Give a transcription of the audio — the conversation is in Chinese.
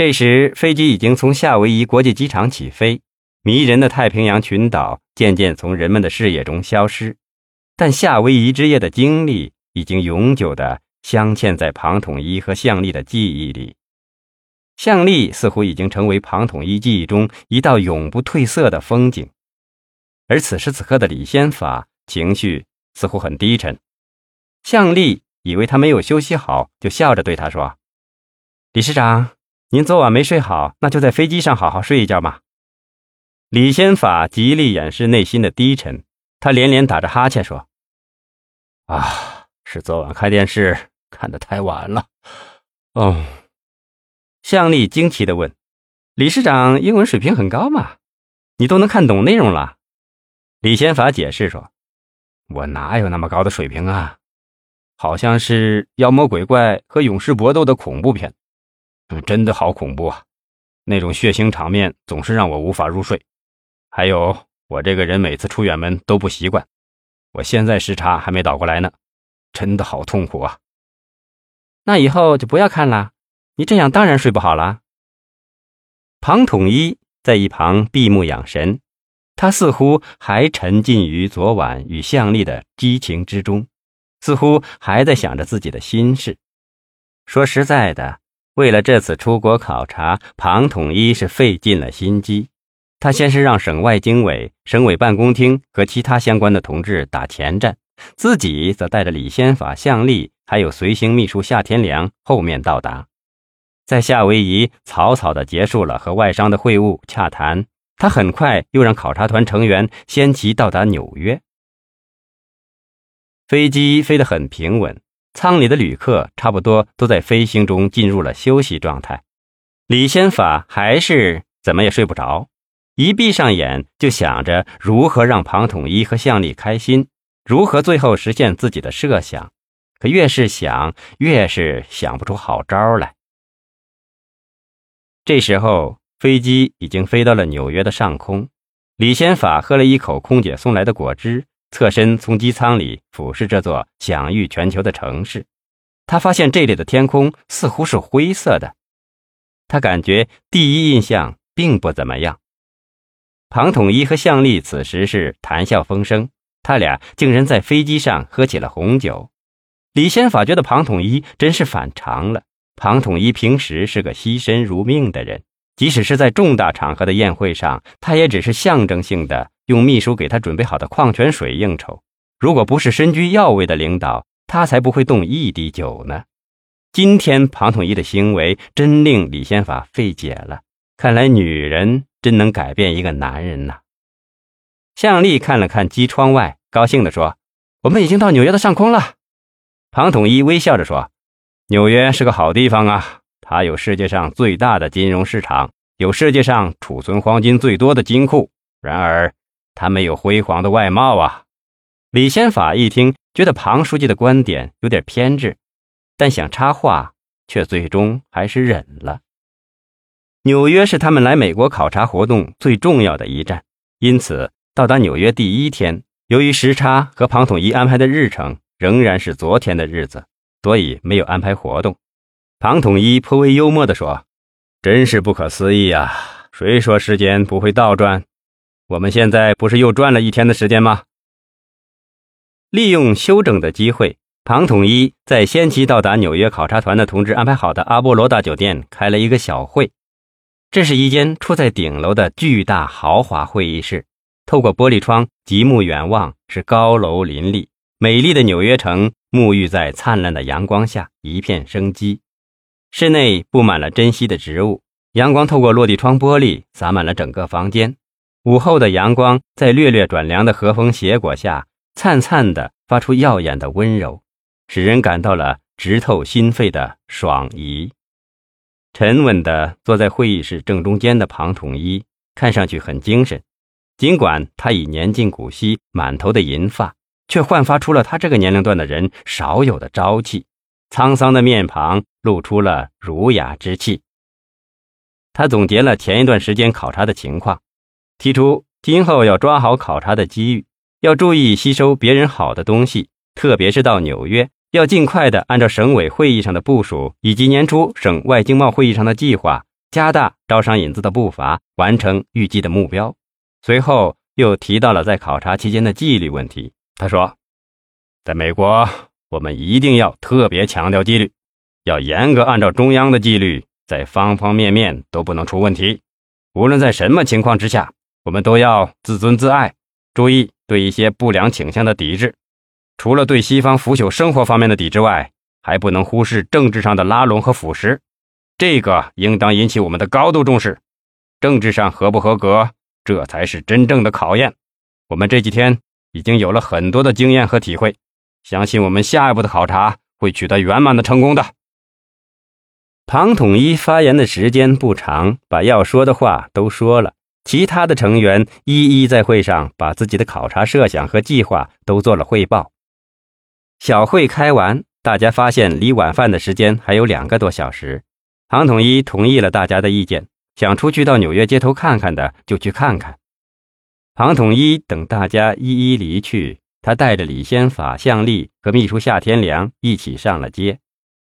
这时，飞机已经从夏威夷国际机场起飞，迷人的太平洋群岛渐渐从人们的视野中消失，但夏威夷之夜的经历已经永久的镶嵌在庞统一和向丽的记忆里。向丽似乎已经成为庞统一记忆中一道永不褪色的风景，而此时此刻的李先法情绪似乎很低沉。向丽以为他没有休息好，就笑着对他说：“李师长。”您昨晚没睡好，那就在飞机上好好睡一觉嘛。李先法极力掩饰内心的低沉，他连连打着哈欠说：“啊，是昨晚看电视看得太晚了。”哦，向丽惊奇的问：“李市长英文水平很高嘛？你都能看懂内容了？”李先法解释说：“我哪有那么高的水平啊？好像是妖魔鬼怪和勇士搏斗的恐怖片。”真的好恐怖啊！那种血腥场面总是让我无法入睡。还有，我这个人每次出远门都不习惯。我现在时差还没倒过来呢，真的好痛苦啊！那以后就不要看了，你这样当然睡不好了。庞统一在一旁闭目养神，他似乎还沉浸于昨晚与向丽的激情之中，似乎还在想着自己的心事。说实在的。为了这次出国考察，庞统一是费尽了心机。他先是让省外经委、省委办公厅和其他相关的同志打前站，自己则带着李先法、向丽，还有随行秘书夏天良后面到达。在夏威夷草草地结束了和外商的会晤洽谈，他很快又让考察团成员先期到达纽约。飞机飞得很平稳。舱里的旅客差不多都在飞行中进入了休息状态，李先法还是怎么也睡不着，一闭上眼就想着如何让庞统一和向丽开心，如何最后实现自己的设想。可越是想，越是想不出好招来。这时候，飞机已经飞到了纽约的上空，李先法喝了一口空姐送来的果汁。侧身从机舱里俯视这座享誉全球的城市，他发现这里的天空似乎是灰色的。他感觉第一印象并不怎么样。庞统一和向丽此时是谈笑风生，他俩竟然在飞机上喝起了红酒。李先法觉得庞统一真是反常了。庞统一平时是个惜身如命的人，即使是在重大场合的宴会上，他也只是象征性的。用秘书给他准备好的矿泉水应酬，如果不是身居要位的领导，他才不会动一滴酒呢。今天庞统一的行为真令李先法费解了。看来女人真能改变一个男人呐。向丽看了看机窗外，高兴地说：“我们已经到纽约的上空了。”庞统一微笑着说：“纽约是个好地方啊，它有世界上最大的金融市场，有世界上储存黄金最多的金库。然而。”他没有辉煌的外貌啊！李先法一听，觉得庞书记的观点有点偏执，但想插话，却最终还是忍了。纽约是他们来美国考察活动最重要的一站，因此到达纽约第一天，由于时差和庞统一安排的日程仍然是昨天的日子，所以没有安排活动。庞统一颇为幽默地说：“真是不可思议啊！谁说时间不会倒转？”我们现在不是又赚了一天的时间吗？利用休整的机会，庞统一在先期到达纽约考察团的同志安排好的阿波罗大酒店开了一个小会。这是一间处在顶楼的巨大豪华会议室，透过玻璃窗极目远望，是高楼林立，美丽的纽约城沐浴在灿烂的阳光下，一片生机。室内布满了珍稀的植物，阳光透过落地窗玻璃洒满了整个房间。午后的阳光在略略转凉的和风斜裹下，灿灿的发出耀眼的温柔，使人感到了直透心肺的爽意。沉稳的坐在会议室正中间的庞统一，看上去很精神，尽管他已年近古稀，满头的银发，却焕发出了他这个年龄段的人少有的朝气。沧桑的面庞露出了儒雅之气。他总结了前一段时间考察的情况。提出今后要抓好考察的机遇，要注意吸收别人好的东西，特别是到纽约，要尽快的按照省委会议上的部署以及年初省外经贸会议上的计划，加大招商引资的步伐，完成预计的目标。随后又提到了在考察期间的纪律问题。他说：“在美国，我们一定要特别强调纪律，要严格按照中央的纪律，在方方面面都不能出问题。无论在什么情况之下，我们都要自尊自爱，注意对一些不良倾向的抵制。除了对西方腐朽生活方面的抵制外，还不能忽视政治上的拉拢和腐蚀。”这个应当引起我们的高度重视，政治上合不合格，这才是真正的考验。我们这几天已经有了很多的经验和体会，相信我们下一步的考察会取得圆满的成功的。庞统一发言的时间不长，把要说的话都说了，其他的成员一一在会上把自己的考察设想和计划都做了汇报。小会开完，大家发现离晚饭的时间还有两个多小时。庞统一同意了大家的意见，想出去到纽约街头看看的就去看看。庞统一等大家一一离去，他带着李先法、向丽和秘书夏天良一起上了街。